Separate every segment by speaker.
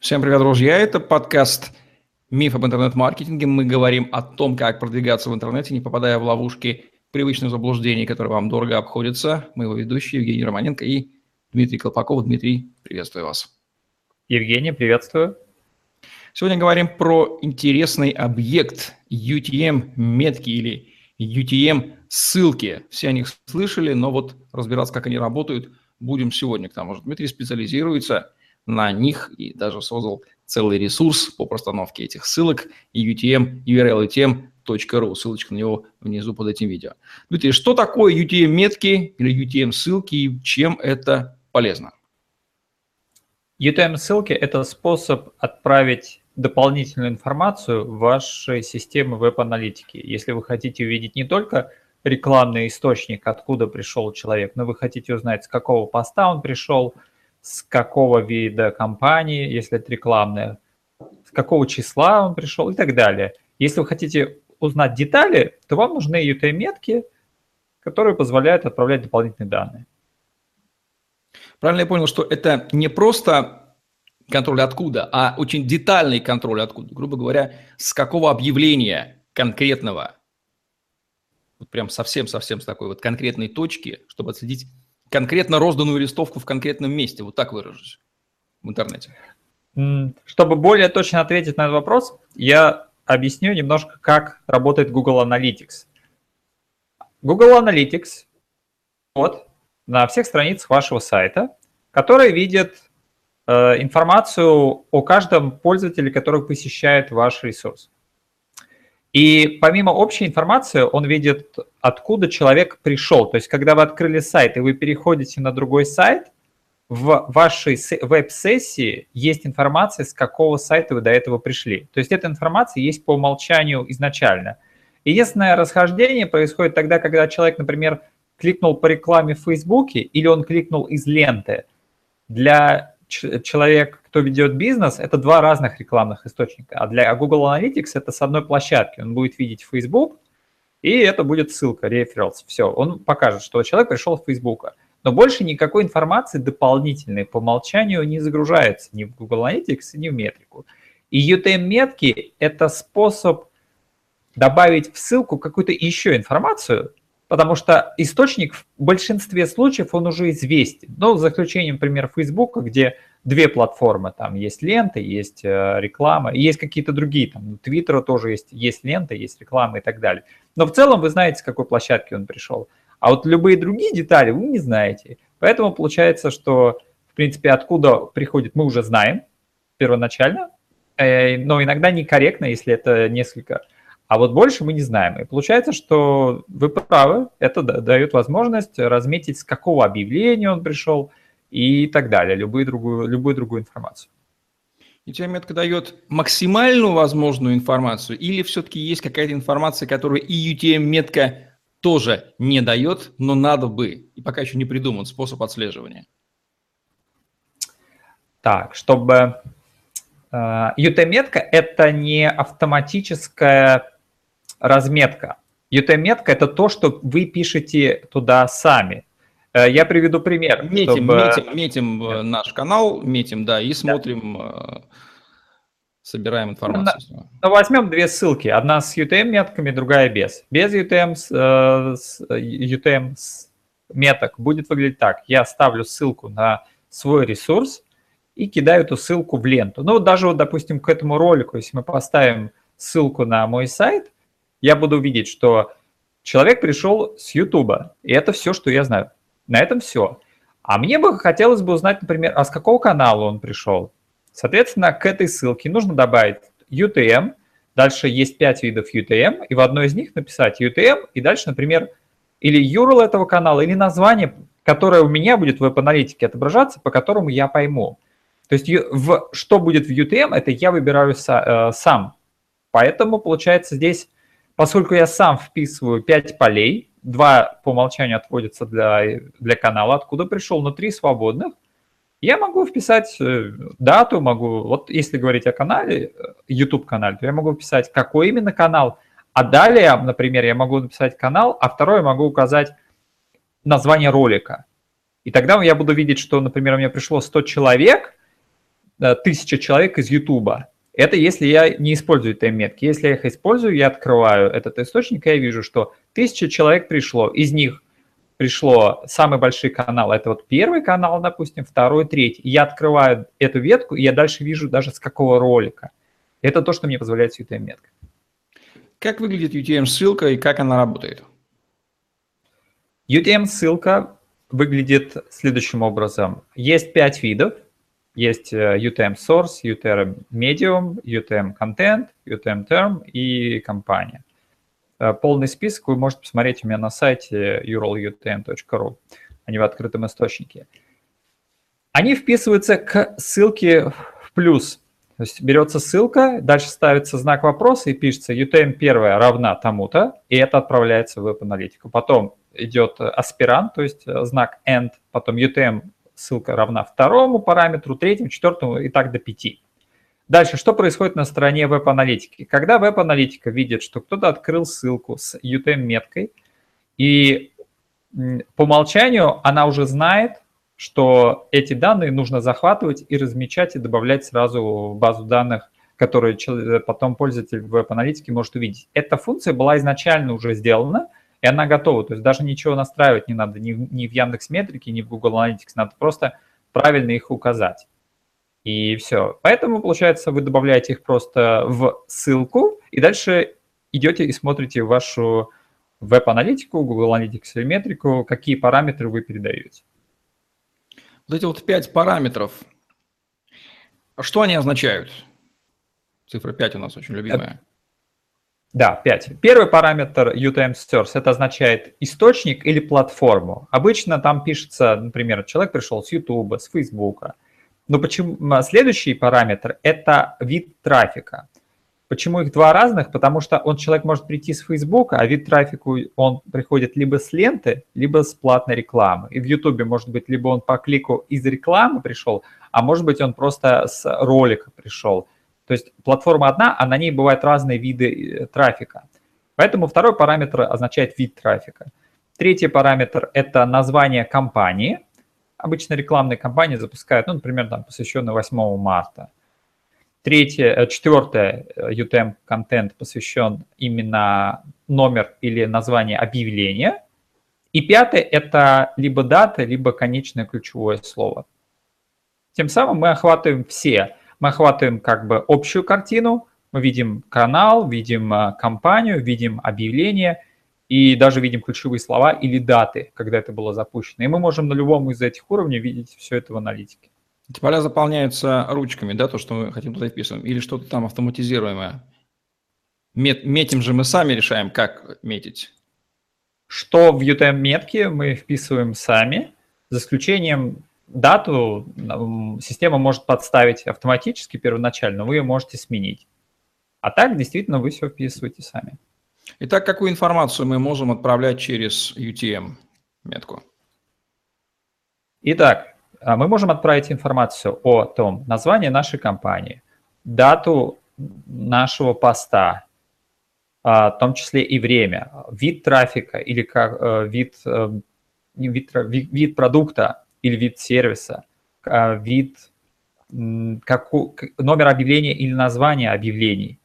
Speaker 1: Всем привет, друзья! Это подкаст «Миф об интернет-маркетинге». Мы говорим о том, как продвигаться в интернете, не попадая в ловушки привычных заблуждений, которые вам дорого обходятся. Мы его ведущие Евгений Романенко и Дмитрий Колпаков. Дмитрий, приветствую вас.
Speaker 2: Евгений, приветствую.
Speaker 1: Сегодня говорим про интересный объект UTM-метки или UTM-ссылки. Все о них слышали, но вот разбираться, как они работают, будем сегодня. К тому же Дмитрий специализируется на них и даже создал целый ресурс по простановке этих ссылок UTM, URL UTM.ru. Ссылочка на него внизу под этим видео. Дмитрий, что такое UTM-метки или UTM-ссылки и чем это полезно?
Speaker 2: UTM-ссылки – это способ отправить дополнительную информацию в ваши системы веб-аналитики. Если вы хотите увидеть не только рекламный источник, откуда пришел человек, но вы хотите узнать, с какого поста он пришел – с какого вида компании, если это рекламная, с какого числа он пришел и так далее. Если вы хотите узнать детали, то вам нужны UTM-метки, которые позволяют отправлять дополнительные данные.
Speaker 1: Правильно я понял, что это не просто контроль откуда, а очень детальный контроль откуда. Грубо говоря, с какого объявления конкретного, вот прям совсем-совсем с такой вот конкретной точки, чтобы отследить конкретно розданную листовку в конкретном месте, вот так выражусь в интернете?
Speaker 2: Чтобы более точно ответить на этот вопрос, я объясню немножко, как работает Google Analytics. Google Analytics вот на всех страницах вашего сайта, который видит э, информацию о каждом пользователе, который посещает ваш ресурс. И помимо общей информации, он видит, откуда человек пришел. То есть, когда вы открыли сайт и вы переходите на другой сайт, в вашей веб-сессии есть информация, с какого сайта вы до этого пришли. То есть эта информация есть по умолчанию изначально. Единственное расхождение происходит тогда, когда человек, например, кликнул по рекламе в Фейсбуке или он кликнул из ленты. Для человек, кто ведет бизнес, это два разных рекламных источника. А для Google Analytics это с одной площадки. Он будет видеть Facebook, и это будет ссылка, referrals. Все, он покажет, что человек пришел с Facebook. Но больше никакой информации дополнительной по умолчанию не загружается ни в Google Analytics, ни в метрику. И UTM-метки – это способ добавить в ссылку какую-то еще информацию, потому что источник в большинстве случаев он уже известен. Но за исключением, например, Facebook, где две платформы, там есть лента, есть э, реклама, и есть какие-то другие, там, Твиттера тоже есть, есть лента, есть реклама и так далее. Но в целом вы знаете, с какой площадки он пришел. А вот любые другие детали вы не знаете. Поэтому получается, что, в принципе, откуда приходит, мы уже знаем первоначально, э, но иногда некорректно, если это несколько а вот больше мы не знаем. И получается, что вы правы, это дает возможность разметить, с какого объявления он пришел и так далее, любую другую, любую другую информацию.
Speaker 1: И тебя метка дает максимальную возможную информацию или все-таки есть какая-то информация, которую и UTM-метка тоже не дает, но надо бы, и пока еще не придуман способ отслеживания?
Speaker 2: Так, чтобы... Э, UTM-метка – это не автоматическая разметка. UTM-метка – это то, что вы пишете туда сами. Э, я приведу пример.
Speaker 1: Метим, чтобы... метим, метим. Э, наш канал, метим, да, и смотрим, да. собираем информацию.
Speaker 2: Ну, возьмем две ссылки. Одна с UTM-метками, другая без. Без UTM, с, UTM с меток будет выглядеть так. Я ставлю ссылку на свой ресурс и кидаю эту ссылку в ленту. Ну, даже вот, допустим, к этому ролику, если мы поставим ссылку на мой сайт, я буду видеть, что человек пришел с YouTube, и это все, что я знаю. На этом все. А мне бы хотелось бы узнать, например, а с какого канала он пришел. Соответственно, к этой ссылке нужно добавить UTM, дальше есть 5 видов UTM, и в одной из них написать UTM, и дальше, например, или URL этого канала, или название, которое у меня будет в веб-аналитике отображаться, по которому я пойму. То есть в, что будет в UTM, это я выбираю са, э, сам. Поэтому, получается, здесь Поскольку я сам вписываю 5 полей, два по умолчанию отводятся для, для канала, откуда пришел, но три свободных, я могу вписать э, дату, могу, вот если говорить о канале, э, YouTube-канале, то я могу вписать, какой именно канал, а далее, например, я могу написать канал, а второй могу указать название ролика. И тогда я буду видеть, что, например, у меня пришло 100 человек, тысяча человек из YouTube. Это если я не использую UTM-метки. Если я их использую, я открываю этот источник, и я вижу, что тысяча человек пришло. Из них пришло самый большой канал, это вот первый канал, допустим, второй, третий. Я открываю эту ветку, и я дальше вижу даже с какого ролика. Это то, что мне позволяет UTM-метка.
Speaker 1: Как выглядит UTM-ссылка и как она работает?
Speaker 2: UTM-ссылка выглядит следующим образом. Есть пять видов. Есть э, UTM Source, UTM Medium, UTM Content, UTM Term и компания. Э, полный список вы можете посмотреть у меня на сайте uralutm.ru. Они в открытом источнике. Они вписываются к ссылке в плюс. То есть берется ссылка, дальше ставится знак вопроса и пишется UTM 1 равна тому-то, и это отправляется в веб-аналитику. Потом идет аспирант, то есть э, знак end, потом UTM ссылка равна второму параметру, третьему, четвертому и так до пяти. Дальше, что происходит на стороне веб-аналитики? Когда веб-аналитика видит, что кто-то открыл ссылку с UTM-меткой, и по умолчанию она уже знает, что эти данные нужно захватывать и размечать и добавлять сразу в базу данных, которые потом пользователь веб-аналитики может увидеть. Эта функция была изначально уже сделана, и она готова. То есть даже ничего настраивать не надо ни, ни в Яндекс Метрике, ни в Google Analytics. Надо просто правильно их указать. И все. Поэтому, получается, вы добавляете их просто в ссылку, и дальше идете и смотрите вашу веб-аналитику, Google Analytics или метрику, какие параметры вы передаете.
Speaker 1: Вот эти вот пять параметров, что они означают? Цифра 5 у нас очень любимая.
Speaker 2: Да, 5. Первый параметр UTM Source это означает источник или платформу. Обычно там пишется, например, человек пришел с YouTube, с Facebook, но почему следующий параметр – это вид трафика. Почему их два разных? Потому что он, человек может прийти с Facebook, а вид трафику он приходит либо с ленты, либо с платной рекламы. И в YouTube может быть либо он по клику из рекламы пришел, а может быть он просто с ролика пришел. То есть платформа одна, а на ней бывают разные виды э, трафика. Поэтому второй параметр означает вид трафика. Третий параметр – это название компании – обычно рекламные кампании запускают, ну, например, там, посвященные 8 марта. Третье, э, четвертое, UTM-контент э, посвящен именно номер или название объявления. И пятое – это либо дата, либо конечное ключевое слово. Тем самым мы охватываем все. Мы охватываем как бы общую картину, мы видим канал, видим э, компанию, видим объявление – и даже видим ключевые слова или даты, когда это было запущено. И мы можем на любом из этих уровней видеть все это в аналитике.
Speaker 1: Эти поля заполняются ручками, да, то, что мы хотим туда вписываем, или что-то там автоматизируемое? Мет, метим же мы сами решаем, как метить.
Speaker 2: Что в UTM-метке мы вписываем сами, за исключением дату система может подставить автоматически первоначально, вы ее можете сменить. А так действительно вы все вписываете сами.
Speaker 1: Итак, какую информацию мы можем отправлять через UTM-метку?
Speaker 2: Итак, а, мы можем отправить информацию о том названии нашей компании, дату нашего поста, а, в том числе и время, вид трафика или как, э, вид, э, вид, вид, вид продукта или вид сервиса, а, вид, как, номер объявления или название объявлений,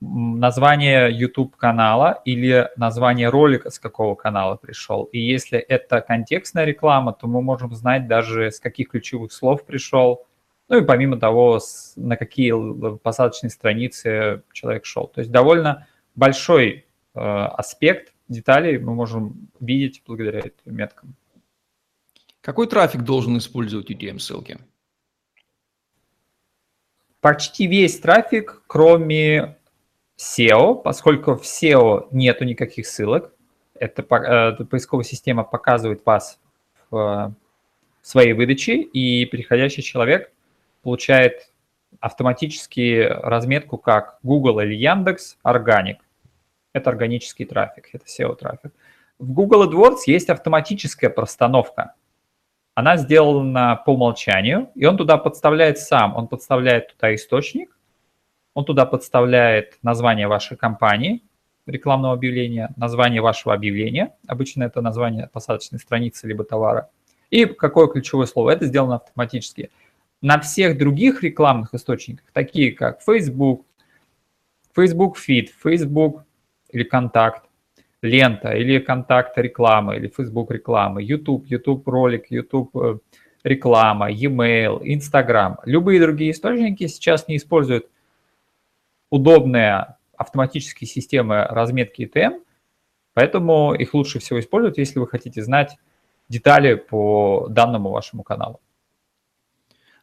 Speaker 2: название YouTube канала или название ролика, с какого канала пришел. И если это контекстная реклама, то мы можем знать даже, с каких ключевых слов пришел, ну и помимо того, на какие посадочные страницы человек шел. То есть довольно большой э, аспект деталей мы можем видеть благодаря этим меткам.
Speaker 1: Какой трафик должен использовать UTM-ссылки?
Speaker 2: Почти весь трафик, кроме SEO, поскольку в SEO нету никаких ссылок, эта, эта поисковая система показывает вас в своей выдаче, и переходящий человек получает автоматически разметку как Google или Яндекс, органик. Это органический трафик, это SEO-трафик. В Google AdWords есть автоматическая простановка. Она сделана по умолчанию, и он туда подставляет сам. Он подставляет туда источник, он туда подставляет название вашей компании, рекламного объявления, название вашего объявления, обычно это название посадочной страницы либо товара, и какое ключевое слово. Это сделано автоматически. на всех других рекламных источниках, такие как Facebook, Facebook Feed, Facebook или Контакт, лента или контакт реклама или Facebook реклама, YouTube, YouTube ролик, YouTube э, реклама, e-mail, Instagram. Любые другие источники сейчас не используют удобные автоматические системы разметки ETM, поэтому их лучше всего использовать, если вы хотите знать детали по данному вашему каналу.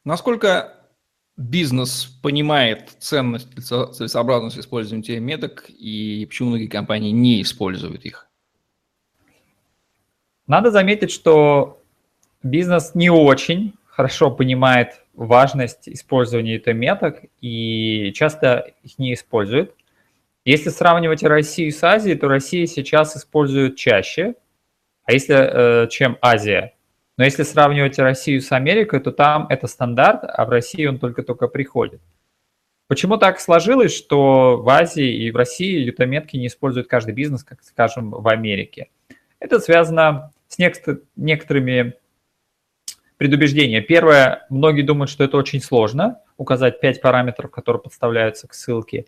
Speaker 1: Насколько бизнес понимает ценность, целесообразность использования этих меток и почему многие компании не используют их?
Speaker 2: Надо заметить, что бизнес не очень хорошо понимает важность использования этих меток и часто их не использует. Если сравнивать Россию с Азией, то Россия сейчас использует чаще, а если э, чем Азия. Но если сравнивать Россию с Америкой, то там это стандарт, а в России он только-только приходит. Почему так сложилось, что в Азии и в России ютометки не использует каждый бизнес, как, скажем, в Америке? Это связано с некоторыми предубеждениями. Первое, многие думают, что это очень сложно, указать 5 параметров, которые подставляются к ссылке.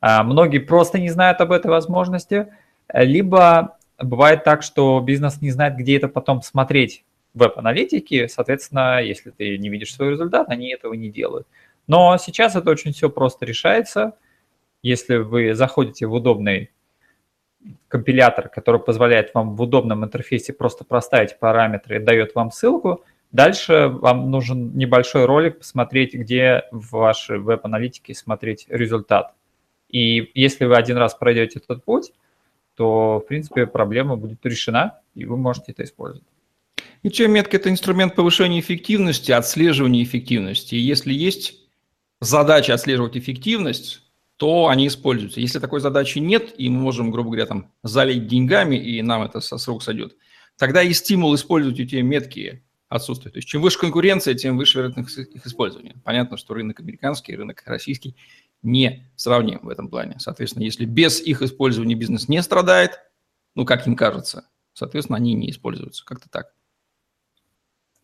Speaker 2: А многие просто не знают об этой возможности, либо бывает так, что бизнес не знает, где это потом смотреть веб-аналитики, соответственно, если ты не видишь свой результат, они этого не делают. Но сейчас это очень все просто решается. Если вы заходите в удобный компилятор, который позволяет вам в удобном интерфейсе просто проставить параметры и дает вам ссылку, дальше вам нужен небольшой ролик посмотреть, где в вашей веб-аналитике смотреть результат. И если вы один раз пройдете этот путь, то, в принципе, проблема будет решена, и вы можете это использовать.
Speaker 1: И чем метка – это инструмент повышения эффективности, отслеживания эффективности. И если есть задача отслеживать эффективность, то они используются. Если такой задачи нет, и мы можем, грубо говоря, там, залить деньгами, и нам это со срок сойдет, тогда и стимул использовать эти метки отсутствует. То есть чем выше конкуренция, тем выше вероятность их использования. Понятно, что рынок американский, рынок российский не сравним в этом плане. Соответственно, если без их использования бизнес не страдает, ну, как им кажется, соответственно, они не используются. Как-то так.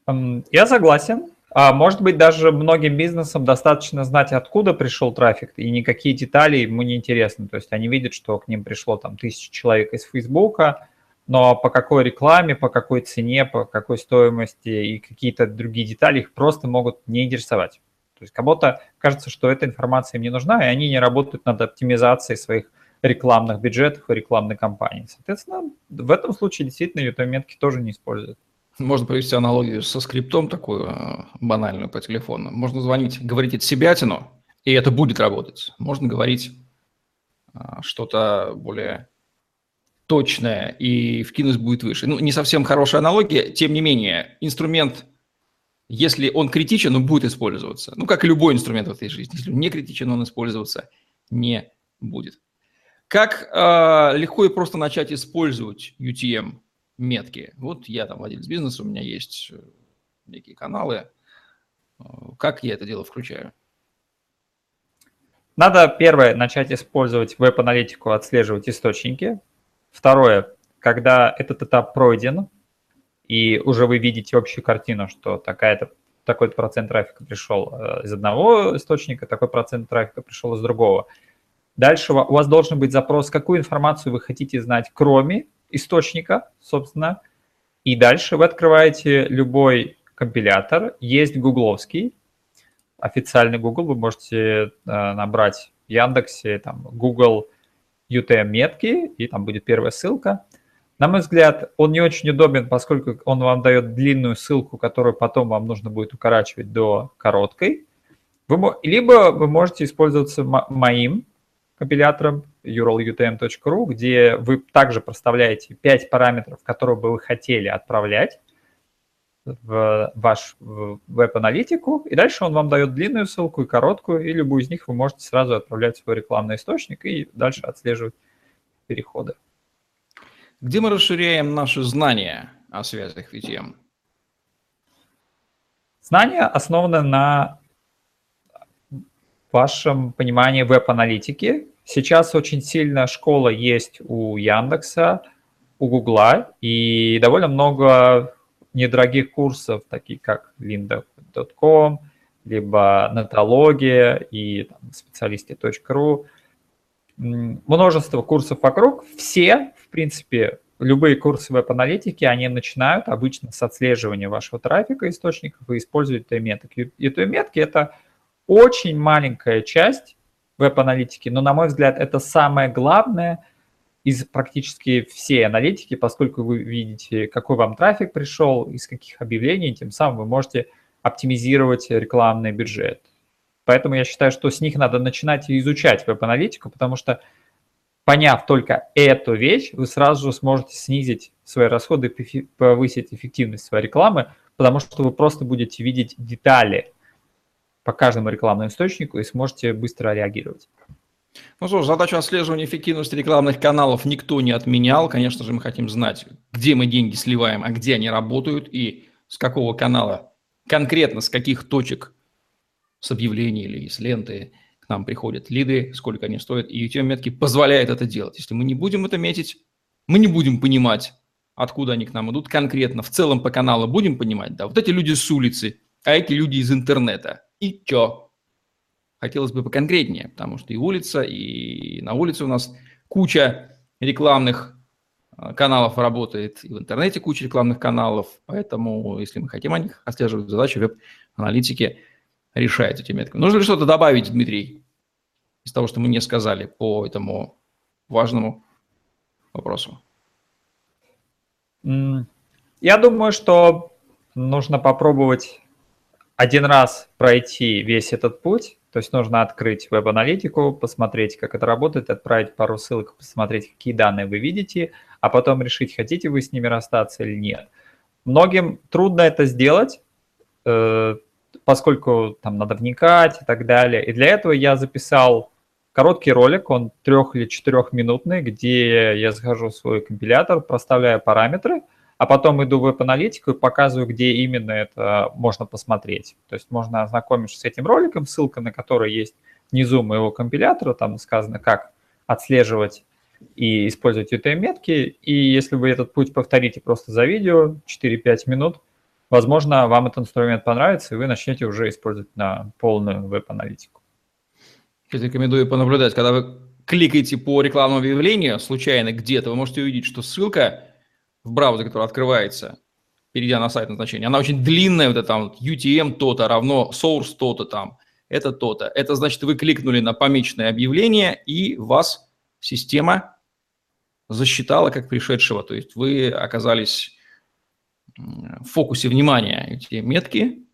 Speaker 2: Я согласен. А может быть, даже многим бизнесам достаточно знать, откуда пришел трафик, и никакие детали ему не интересны. То есть они видят, что к ним пришло там тысяча человек из Фейсбука, но по какой рекламе, по какой цене, по какой стоимости и какие-то другие детали их просто могут не интересовать. То есть кому-то кажется, что эта информация им не нужна, и они не работают над оптимизацией своих рекламных бюджетов и рекламной кампании. Соответственно, в этом случае действительно YouTube метки тоже не используют.
Speaker 1: Можно провести аналогию со скриптом такую э, банальную по телефону. Можно звонить, говорить это себятину, и это будет работать. Можно говорить э, что-то более точное, и вкинуть будет выше. Ну, не совсем хорошая аналогия, тем не менее, инструмент, если он критичен, он будет использоваться. Ну, как и любой инструмент в этой жизни. Если он не критичен, он использоваться не будет. Как э, легко и просто начать использовать UTM? Метки. Вот я там владелец бизнеса, у меня есть э, некие каналы. Э, как я это дело включаю?
Speaker 2: Надо, первое, начать использовать веб-аналитику, отслеживать источники. Второе, когда этот этап пройден, и уже вы видите общую картину, что такая-то такой-то процент трафика пришел э, из одного источника, такой процент трафика пришел из другого. Дальше у вас должен быть запрос, какую информацию вы хотите знать, кроме источника, собственно. И дальше вы открываете любой компилятор. Есть гугловский, официальный Google. Вы можете э, набрать в Яндексе там, Google UTM метки, и там будет первая ссылка. На мой взгляд, он не очень удобен, поскольку он вам дает длинную ссылку, которую потом вам нужно будет укорачивать до короткой. Вы, либо вы можете использоваться моим компилятором uralutm.ru, где вы также проставляете 5 параметров, которые бы вы хотели отправлять в ваш веб-аналитику, и дальше он вам дает длинную ссылку и короткую, и любую из них вы можете сразу отправлять в свой рекламный источник и дальше отслеживать переходы.
Speaker 1: Где мы расширяем наши знания о связях VTM?
Speaker 2: Знания основаны на вашем понимании веб-аналитики. Сейчас очень сильная школа есть у Яндекса, у Гугла, и довольно много недорогих курсов, такие как linda.com, либо Нетология и там, специалисты.ру. Множество курсов вокруг. Все, в принципе, любые курсы веб-аналитики, они начинают обычно с отслеживания вашего трафика источников и используют UTM-метки. UTM-метки – это очень маленькая часть веб-аналитики, но, на мой взгляд, это самое главное из практически всей аналитики, поскольку вы видите, какой вам трафик пришел, из каких объявлений, тем самым вы можете оптимизировать рекламный бюджет. Поэтому я считаю, что с них надо начинать изучать веб-аналитику, потому что поняв только эту вещь, вы сразу же сможете снизить свои расходы повысить эффективность своей рекламы, потому что вы просто будете видеть детали по каждому рекламному источнику и сможете быстро реагировать.
Speaker 1: Ну что ж, задачу отслеживания эффективности рекламных каналов никто не отменял. Конечно же, мы хотим знать, где мы деньги сливаем, а где они работают и с какого канала, конкретно с каких точек с объявлений или с ленты – к нам приходят лиды, сколько они стоят, и UTM-метки позволяют это делать. Если мы не будем это метить, мы не будем понимать, откуда они к нам идут конкретно. В целом по каналу будем понимать, да, вот эти люди с улицы, а эти люди из интернета. И чё? Хотелось бы поконкретнее, потому что и улица, и на улице у нас куча рекламных а, каналов работает, и в интернете куча рекламных каналов, поэтому если мы хотим о них отслеживать задачу веб-аналитики – решает эти метки. Нужно ли что-то добавить, Дмитрий, из того, что мы не сказали по этому важному вопросу?
Speaker 2: Я думаю, что нужно попробовать один раз пройти весь этот путь. То есть нужно открыть веб-аналитику, посмотреть, как это работает, отправить пару ссылок, посмотреть, какие данные вы видите, а потом решить, хотите вы с ними расстаться или нет. Многим трудно это сделать, э, поскольку там надо вникать и так далее. И для этого я записал короткий ролик, он трех или четырехминутный, где я захожу в свой компилятор, проставляю параметры, а потом иду в веб-аналитику и показываю, где именно это можно посмотреть. То есть можно ознакомиться с этим роликом, ссылка на который есть внизу моего компилятора, там сказано, как отслеживать и использовать UTM-метки. И если вы этот путь повторите просто за видео, 4-5 минут – возможно, вам этот инструмент понравится, и вы начнете уже использовать на полную веб-аналитику.
Speaker 1: Рекомендую понаблюдать, когда вы кликаете по рекламному объявлению случайно где-то, вы можете увидеть, что ссылка в браузере, которая открывается, перейдя на сайт назначения, она очень длинная, вот это там UTM то-то равно source то-то там, это то-то. Это значит, вы кликнули на помеченное объявление, и вас система засчитала как пришедшего. То есть вы оказались в фокусе внимания эти метки,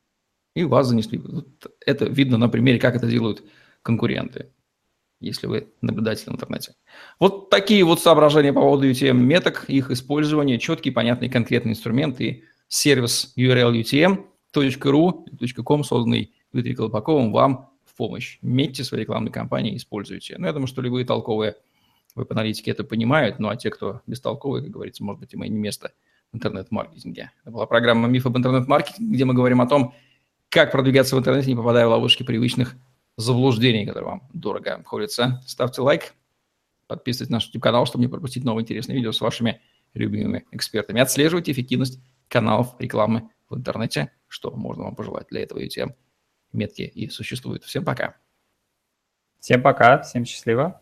Speaker 1: и вас занесли. Вот это видно на примере, как это делают конкуренты, если вы наблюдатель в интернете. Вот такие вот соображения по поводу UTM меток, их использование, четкий, понятный, конкретный инструмент и сервис URL UTM.ru, .com, созданный Дмитрием Колпаковым, вам в помощь. Метьте свои рекламные кампании, используйте. Ну, я думаю, что любые толковые веб-аналитики это понимают, ну а те, кто бестолковые, как говорится, может быть, им и не место – интернет-маркетинге. Это была программа «Миф об интернет-маркетинге», где мы говорим о том, как продвигаться в интернете, не попадая в ловушки привычных заблуждений, которые вам дорого обходятся. Ставьте лайк, подписывайтесь на наш YouTube-канал, чтобы не пропустить новые интересные видео с вашими любимыми экспертами. Отслеживайте эффективность каналов рекламы в интернете, что можно вам пожелать. Для этого эти метки и существуют. Всем пока.
Speaker 2: Всем пока, всем счастливо.